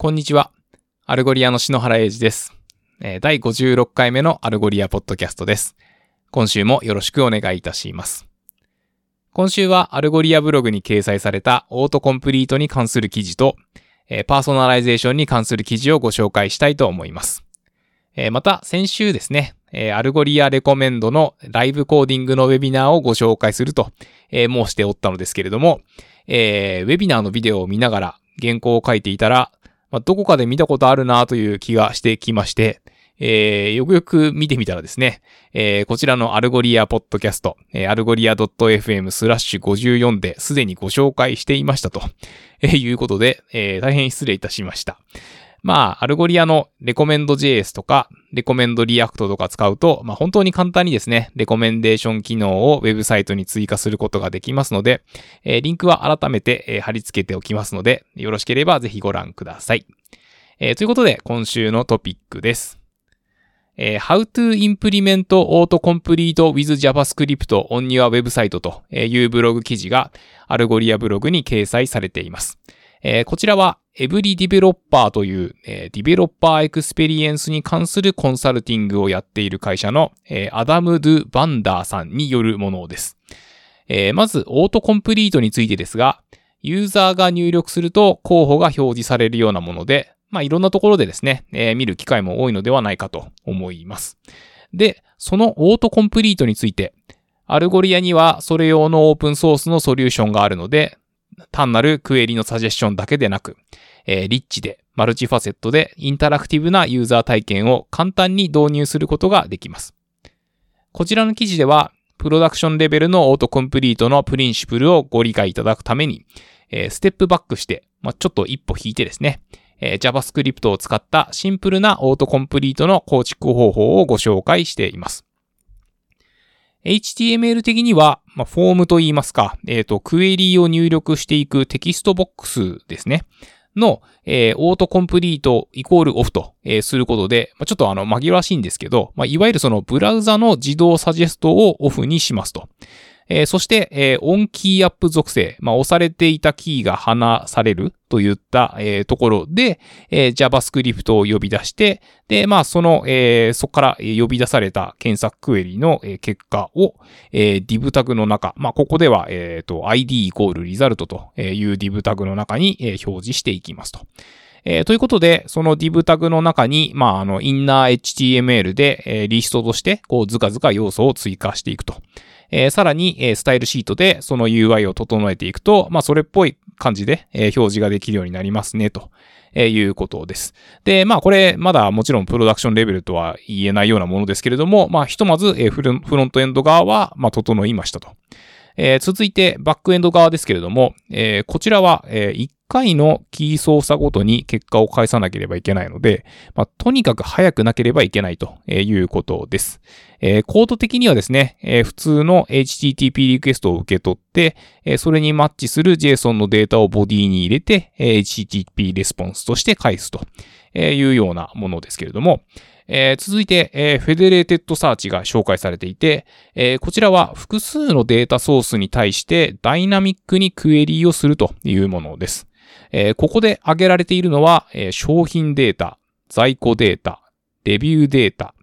こんにちは。 Algolia の篠原英二です。第56回目の Algolia ポッドキャストです。今週もよろしくお願いいたします。今週は Algolia ブログに掲載されたオートコンプリートに関する記事と、パーソナライゼーションに関する記事をご紹介したいと思います。また、先週ですね、 Algolia Recommend のライブコーディングのウェビナーをご紹介すると、申しておったのですけれども、ウェビナーのビデオを見ながら原稿を書いていたら、まあ、どこかで見たことあるなという気がしてきまして、えーよくよく見てみたらですね、えーこちらの Algolia ポッドキャスト、えー、 Algolia .fm スラッシュ54ですでにご紹介していましたと、えーいうことで、えー大変失礼いたしました。まあ、 Algolia の Recommend JS とか、 Recommend React とか使うと、まあ本当に簡単にですね、レコメンデーション機能をウェブサイトに追加することができますので、えーリンクは改めて、えー貼り付けておきますので、よろしければぜひご覧ください。えーということで、今週のトピックです。えー How to implement autocomplete with JavaScript on your website というブログ記事が Algolia ブログに掲載されています。えーこちらは EveryDeveloper という、えー developer experience に関するコンサルティングをやっている会社の、えー Adam DuVander さんによるものです。えーまず、オートコンプリートについてですが、ユーザーが入力すると候補が表示されるようなもので、まあ、いろんなところでですね、えー見る機会も多いのではないかと思います。で、そのオートコンプリートについて、 Algolia にはそれ用のオープンソースのソリューションがあるので、単なるクエリのサジェッションだけでなく、えーリッチで multifaceted でインタラクティブなユーザー体験を簡単に導入することができます。こちらの記事では、プロダクションレベルのオートコンプリートのプリンシプルをご理解いただくために、えーステップバックして、まあ、ちょっと一歩引いてですね、えー JavaScript を使ったシンプルなオートコンプリートの構築方法をご紹介しています。HTML 的には、まあ、フォームと言いますか、えっ、と、クエリーを入力していくテキストボックスですね。の、えー autocomplete equal off と、えーすることで、まあ、ちょっとあの、紛らわしいんですけど、まあ、いわゆるそのブラウザの自動サジェストをオフにしますと。えーそして、えーオンキーアップ属性、まあ、押されていたキーが離されるといった、えーところで、えー JavaScript を呼び出して、で、まあ、その、えーそこから呼び出された検索クエリのえー結果を、えー div タグの中、まあ、ここでは、えっ、と、id イコールリザルトという div タグの中に、えー表示していきますと。えーということで、その div タグの中に、まあ、あの、インナー HTML で、えーリストとして、こう、ずかずか要素を追加していくと。えーさらに、えースタイルシートでその UI を整えていくと、まあ、それっぽい感じで、えー表示ができるようになりますね、と。えーいうことです。で、まあこれ、まだもちろんプロダクションレベルとは言えないようなものですけれども、まあひとまず、えーフロントエンド側は、まあ整いましたと。えー続いて、バックエンド側ですけれども、えーこちらは、え1回のキー操作ごとに結果を返さなければいけないので、まあ、とにかく早くなければいけないということです。えーコード的にはですね、えー普通の HTTP リクエストを受け取って、えーそれにマッチする JSON のデータをボディに入れて、えー HTTP レスポンスとして返すというようなものですけれども、えー続いて、えー federated search が紹介されていて、えーこちらは複数のデータソースに対してダイナミックにクエリーをするというものです。えーここで挙げられているのは、えー商品データ、在庫データ、レビューデータ、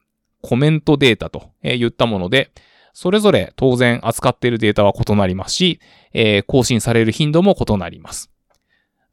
コメントデータといったもので、それぞれ当然扱っているデータは異なりますし、えー更新される頻度も異なります。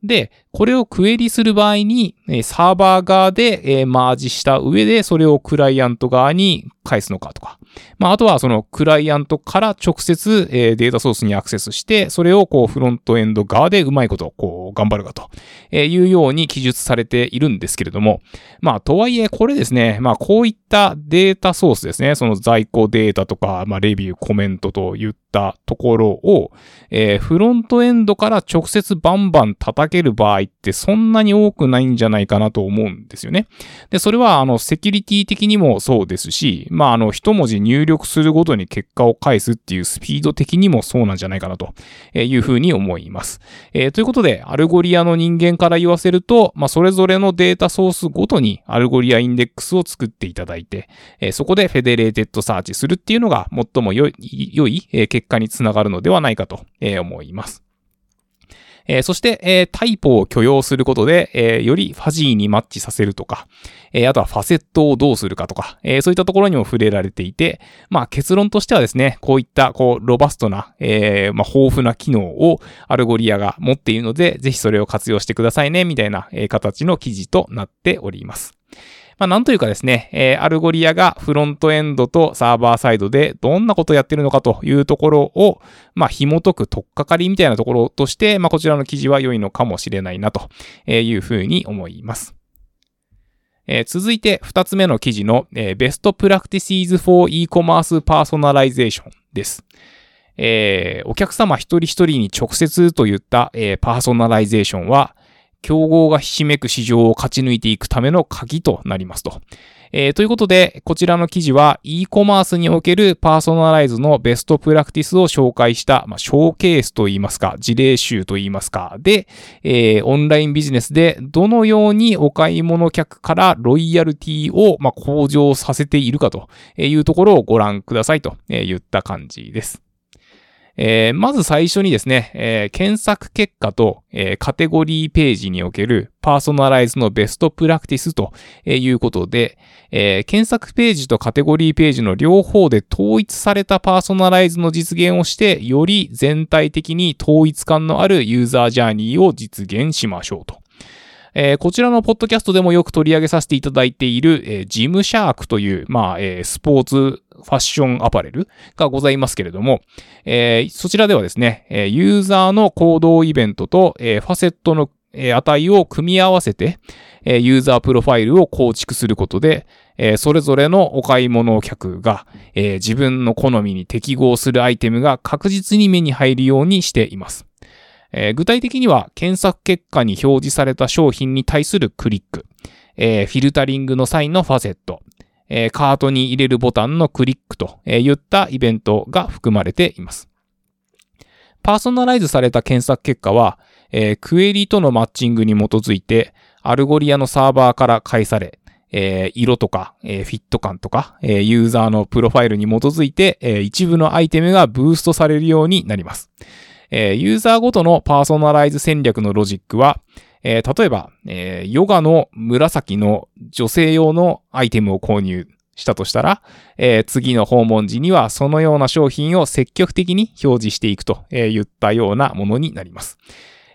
で、これをクエリする場合に、サーバー側で、マージした上で、それをクライアント側に返すのかとか。まあ、あとはそのクライアントから直接、データソースにアクセスして、それをこうフロントエンド側でうまいことこう頑張るかというように記述されているんですけれども、まあ、とはいえ、これですね、まあ、こういったデータソースですね、その在庫データとか、まあ、レビュー、コメントといったところを、えフロントエンドから直接バンバン叩ける場合ってそんなに多くないんじゃないかなと思うんですよね。で、それは、あの、セキュリティ的にもそうですし、まあ、あの、一文字入力するごとに結果を返すっていうスピード的にもそうなんじゃないかなというふうに思います。えーということで、 Algolia の人間から言わせると、まあ、それぞれのデータソースごとに Algolia インデックスを作っていただいて、えーそこで federated search するっていうのが最も良い良い結果につながるのではないかと思います。えー、そして、えー、タイプを許容することで、えー、よりファジーにマッチさせるとか、えあとはファセットをどうするかとか、えそういったところにも触れられていて、まあ結論としてはですね、こういったこうロバストな、えまあ豊富な機能を Algolia が持っているので、ぜひそれを活用してくださいね、みたいな、え形の記事となっております。まあ、なんというかですね、えー、 Algolia がフロントエンドとサーバーサイドでどんなことをやってるのかというところを、まあ、紐解く取っかかりみたいなところとして、まあ、こちらの記事は良いのかもしれないなというふうに思います。えー、続いて二つ目の記事の、えー、Best Practices for E-Commerce Personalization です。えー、お客様一人一人に直接といった、えー、パーソナライゼーションは、競合がひしめく市場を勝ち抜いていくための鍵となりますと。えー、ということで、こちらの記事は e コマースにおけるパーソナライズのベストプラクティスを紹介した、まあ、ショーケースといいますか、事例集といいますか、で、えー、オンラインビジネスでどのようにお買い物客からロイヤルティを、まあ、向上させているかというところをご覧くださいと言った感じです。えー、まず最初にですね、えー、検索結果と、えー、カテゴリーページにおけるパーソナライズのベストプラクティスということで、え検索ページとカテゴリーページの両方で統一されたパーソナライズの実現をして、より全体的に統一感のあるユーザージャーニーを実現しましょうと。えー、こちらのポッドキャストでもよく取り上げさせていただいている、えー、 Gymshark という、まあ、えー、スポーツファッションアパレルがございますけれども、えー、そちらではですね、ユーザーの行動イベントと、えファセットの値を組み合わせて、ユーザープロファイルを構築することで、それぞれのお買い物客が自分の好みに適合するアイテムが確実に目に入るようにしています。具体的には検索結果に表示された商品に対するクリック、フィルタリングの際のファセット、えー、カートに入れるボタンのクリックといったイベントが含まれています。パーソナライズされた検索結果は、えー、クエリとのマッチングに基づいて、 Algolia のサーバーから返され、えー、色とか、えー、フィット感とか、え、ユーザーのプロファイルに基づいて、え、一部のアイテムがブーストされるようになります。え、ユーザーごとのパーソナライズ戦略のロジックは、えー、例えば、えー、ヨガの紫の女性用のアイテムを購入したとしたら、えー、次の訪問時にはそのような商品を積極的に表示していくと言ったようなものになります。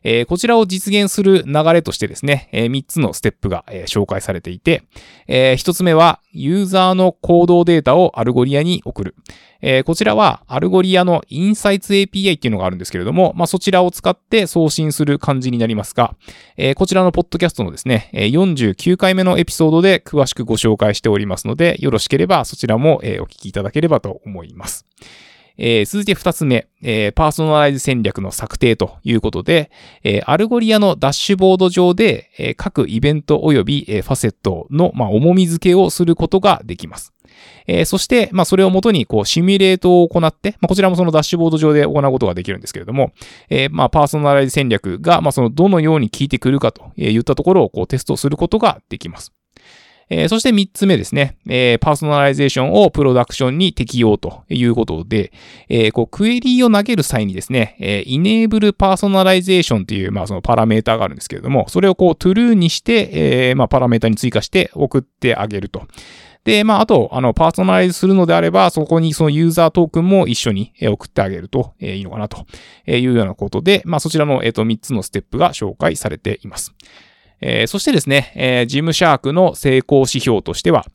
えー、こちらを実現する流れとしてですね、えー、3つのステップが、えー、紹介されていて、え、1つ目は、ユーザーの行動データを Algolia に送る。え、こちらは、 Algolia の Insights API っていうのがあるんですけれども、まあ、そちらを使って送信する感じになりますが、え、こちらのポッドキャストのですね、49回目のエピソードで詳しくご紹介しておりますので、よろしければそちらも、え、お聞きいただければと思います。えー、続いて二つ目、えー、パーソナライズ戦略の策定ということで、えー、 Algolia のダッシュボード上で、え、各イベント及び、え、ファセットの、まあ、重み付けをすることができます。え、そして、まあ、それをもとに、こう、シミュレートを行って、まあ、こちらもそのダッシュボード上で行うことができるんですけれども、え、まあ、パーソナライズ戦略が、まあ、その、どのように効いてくるかといったところを、こう、テストすることができます。えー、そして3つ目ですね、えー、パーソナライゼーションをプロダクションに適用ということで、えー、こうクエリーを投げる際にですね、えー、enable personalization という、まあ、そのパラメータがあるんですけれども、それをこう true にして、えー、まあ、パラメータに追加して送ってあげると。で、まあ、あと、あの、パーソナライズするのであれば、そこにそのユーザートークンも一緒に送ってあげるといいのかなというようなことで、まあ、そちらの、えっと、3つのステップが紹介されています。えー、そしてですね、えー、ジムシャークの成功指標としては、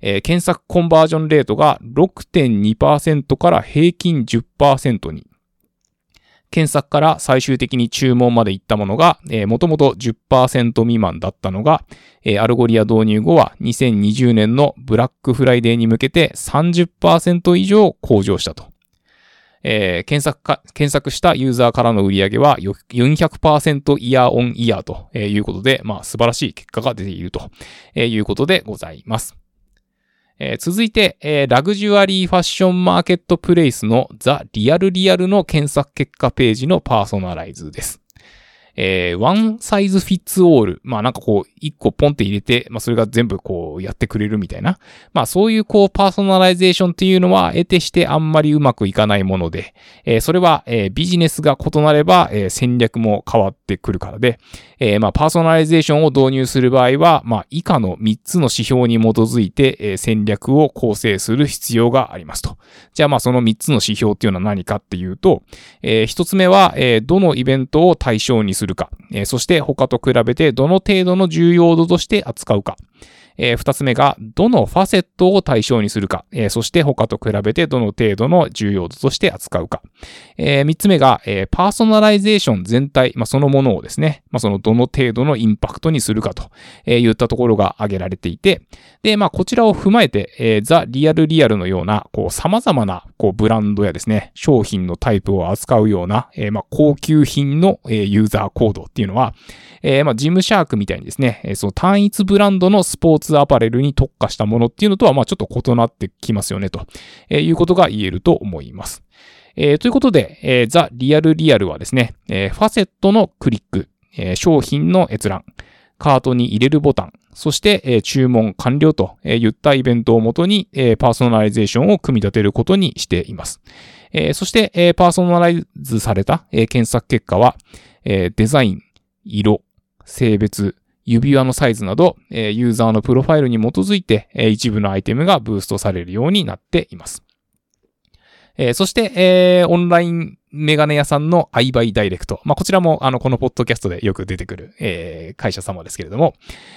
えー、検索コンバージョンレートが6.2%から平均10%に、検索から最終的に注文まで行ったものが、えー、もともと10%未満だったのが、えー、 Algolia 導入後は2020年のブラックフライデーに向けて30%以上向上したと。えー、検索か、検索したユーザーからの売り上げは400%イヤーオンイヤーということで、まあ素晴らしい結果が出ているということでございます。えー、続いて、えー、ラグジュアリーファッションマーケットプレイスの The RealReal の検索結果ページのパーソナライズです。えー、 one size fits all。まあなんかこう、一個ポンって入れて、まあそれが全部こうやってくれるみたいな。まあそういうこうパーソナライゼーションっていうのは得てしてあんまりうまくいかないもので、えー、それは、えー、ビジネスが異なれば、えー、戦略も変わってくるからで、えー、まあパーソナライゼーションを導入する場合は、まあ以下の3つの指標に基づいて、えー、戦略を構成する必要がありますと。じゃあまあその3つの指標っていうのは何かっていうと、えー、1つ目は、えー、どのイベントを対象にするか、えー、そして他と比べてどの程度の重要度として扱うか、えー、二つ目が、どのファセットを対象にするか、えー、そして他と比べてどの程度の重要度として扱うか。えー、三つ目が、えー、パーソナライゼーション全体、まあ、そのものをですね、まあ、そのどの程度のインパクトにするかと、えー、言ったところが挙げられていて、で、まあ、こちらを踏まえて、えー、ザ・リアル・リアルのような、こう、様々な、こう、ブランドやですね、商品のタイプを扱うような、えー、まあ、高級品の、えー、ユーザーコードっていうのは、えー、まあ、ジムシャークみたいにですね、その単一ブランドのスポーツアパレルに特化したものっていうのとは、まあ、ちょっと異なってきますよね、ということが言えると思います。えー、ということで、えー、ザ・リアル・リアルはですね、えー、ファセットのクリック、えー、商品の閲覧、カートに入れるボタン、そして、えー、注文完了といったイベントをもとに、えー、パーソナライゼーションを組み立てることにしています。えー、そして、えー、パーソナライズされた、えー、検索結果は、えー、デザイン、色、性別、指輪のサイズなど、えユーザーのプロファイルに基づいて、え一部のアイテムがブーストされるようになっています。えそして、えオンラインメガネ屋さんの iBuy ダイレクト。まあ、こちらも、あの、このポッドキャストでよく出てくる、え会社様ですけれども、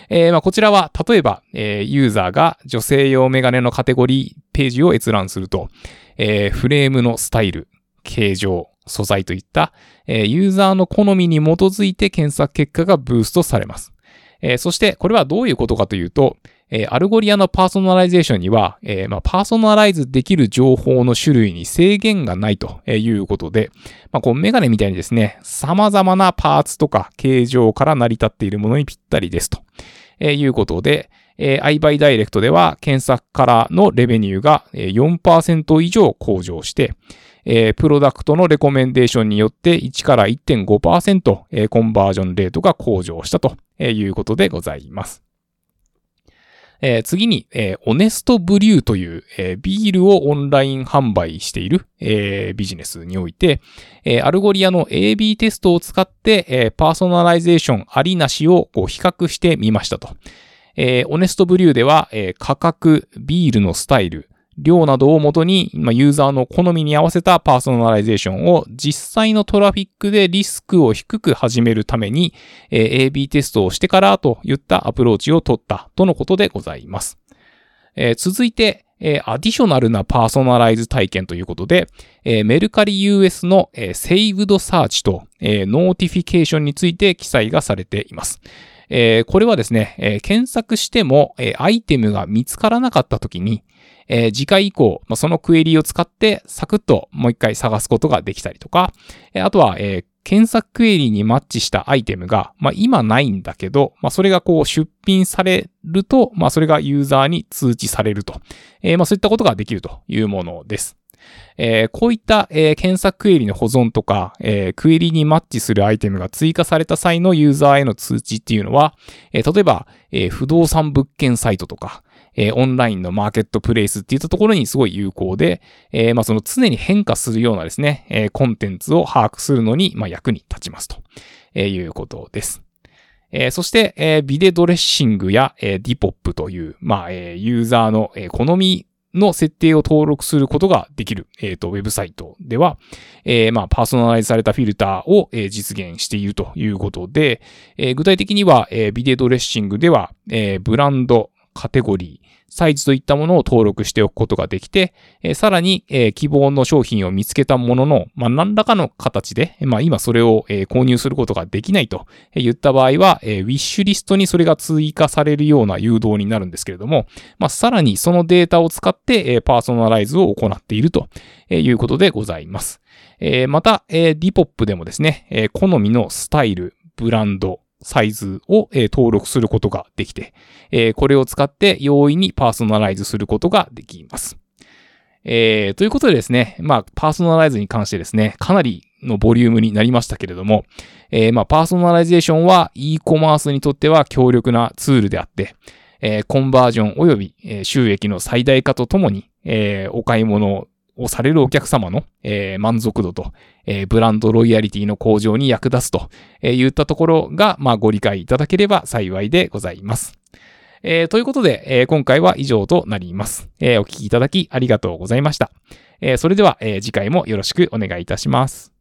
えまあ、こちらは、例えば、えユーザーが女性用メガネのカテゴリーページを閲覧すると、えフレームのスタイル、形状、素材といった、えー、ユーザーの好みに基づいて検索結果がブーストされます。えー、そして、これはどういうことかというと、えー、アルゴリアのパーソナライゼーションには、えー、まあ、パーソナライズできる情報の種類に制限がないということで、まあ、こうメガネみたいにですね、様々なパーツとか形状から成り立っているものにぴったりですということで、えー、 EyeBuyDirect では検索からのレベニューが4%以上向上して、えー、プロダクトのレコメンデーションによって1から1.5%、えー、コンバージョンレートが向上したと。いうことでございます。えー、次に、えー、オネストブリューという、えー、ビールをオンライン販売している、えー、ビジネスにおいて、えー、アルゴリアの AB テストを使って、えー、パーソナライゼーションありなしをこう比較してみましたと。えー、オネストブリューでは、えー、価格、ビールのスタイル、量などをもとに、まあ、ユーザーの好みに合わせたパーソナライゼーションを実際のトラフィックでリスクを低く始めるために、えー、AB テストをしてからといったアプローチを取ったとのことでございます。えー、続いて、えー、 additional なパーソナライズ体験ということで、えー、メルカリ US の、えー、 saved search と、えー、 notification について記載がされています。えー、これはですね、えー、検索しても、えー、アイテムが見つからなかったときに、えー、次回以降、まあ、そのクエリを使ってサクッともう一回探すことができたりとか、えー、あとは、えー、検索クエリにマッチしたアイテムが、まあ、今ないんだけど、まあ、それがこう出品されると、まあ、それがユーザーに通知されると。えー、まあ、そういったことができるというものです。えー、こういった、えー、検索クエリの保存とか、えー、クエリにマッチするアイテムが追加された際のユーザーへの通知っていうのは、え例えば、え不動産物件サイトとか、えオンラインのマーケットプレイスっていったところにすごい有効で、えまあ、その常に変化するようなですね、えコンテンツを把握するのに、まあ、役に立ちますと、えいうことです。えー、そして、えー、ビデドレッシングや、えー、ディポップという、まあ、えー、ユーザーの、えー、好みの設定を登録することができる、えっ、と、ウェブサイトでは、えー、まあ、パーソナライズされたフィルターを、えー、実現しているということで、えー、具体的には、えー、ビデドレッシングでは、えー、ブランド、カテゴリー、サイズといったものを登録しておくことができて、えー、さらに、えー、希望の商品を見つけたものの、まあ、何らかの形で、まあ、今それを、えー、購入することができないと言った場合は、え、ウィッシュリストにそれが追加されるような誘導になるんですけれども、まあ、さらにそのデータを使って、え、パーソナライズを行っているということでございます。え、また、えー、ディポップでもですね、え、好みのスタイル、ブランド、サイズを、え登録することができて、えこれを使って容易にパーソナライズすることができます。えー、ということでですね、まあ、パーソナライズに関してですね、かなり、のボリュームになりましたけれども、えー、まあ、パーソナライゼーションは e コマースにとっては強力なツールであって、えー、コンバージョン及び、収益の最大化とともに、えー、お買い物をされるお客様の、えー、満足度と、えー、ブランドロイヤリティの向上に役立つと、えー、言ったところが、まあ、ご理解いただければ幸いでございます。えー、ということで、えー、今回は以上となります。えー、お聞きいただきありがとうございました。えー、それでは、えー、次回もよろしくお願いいたします。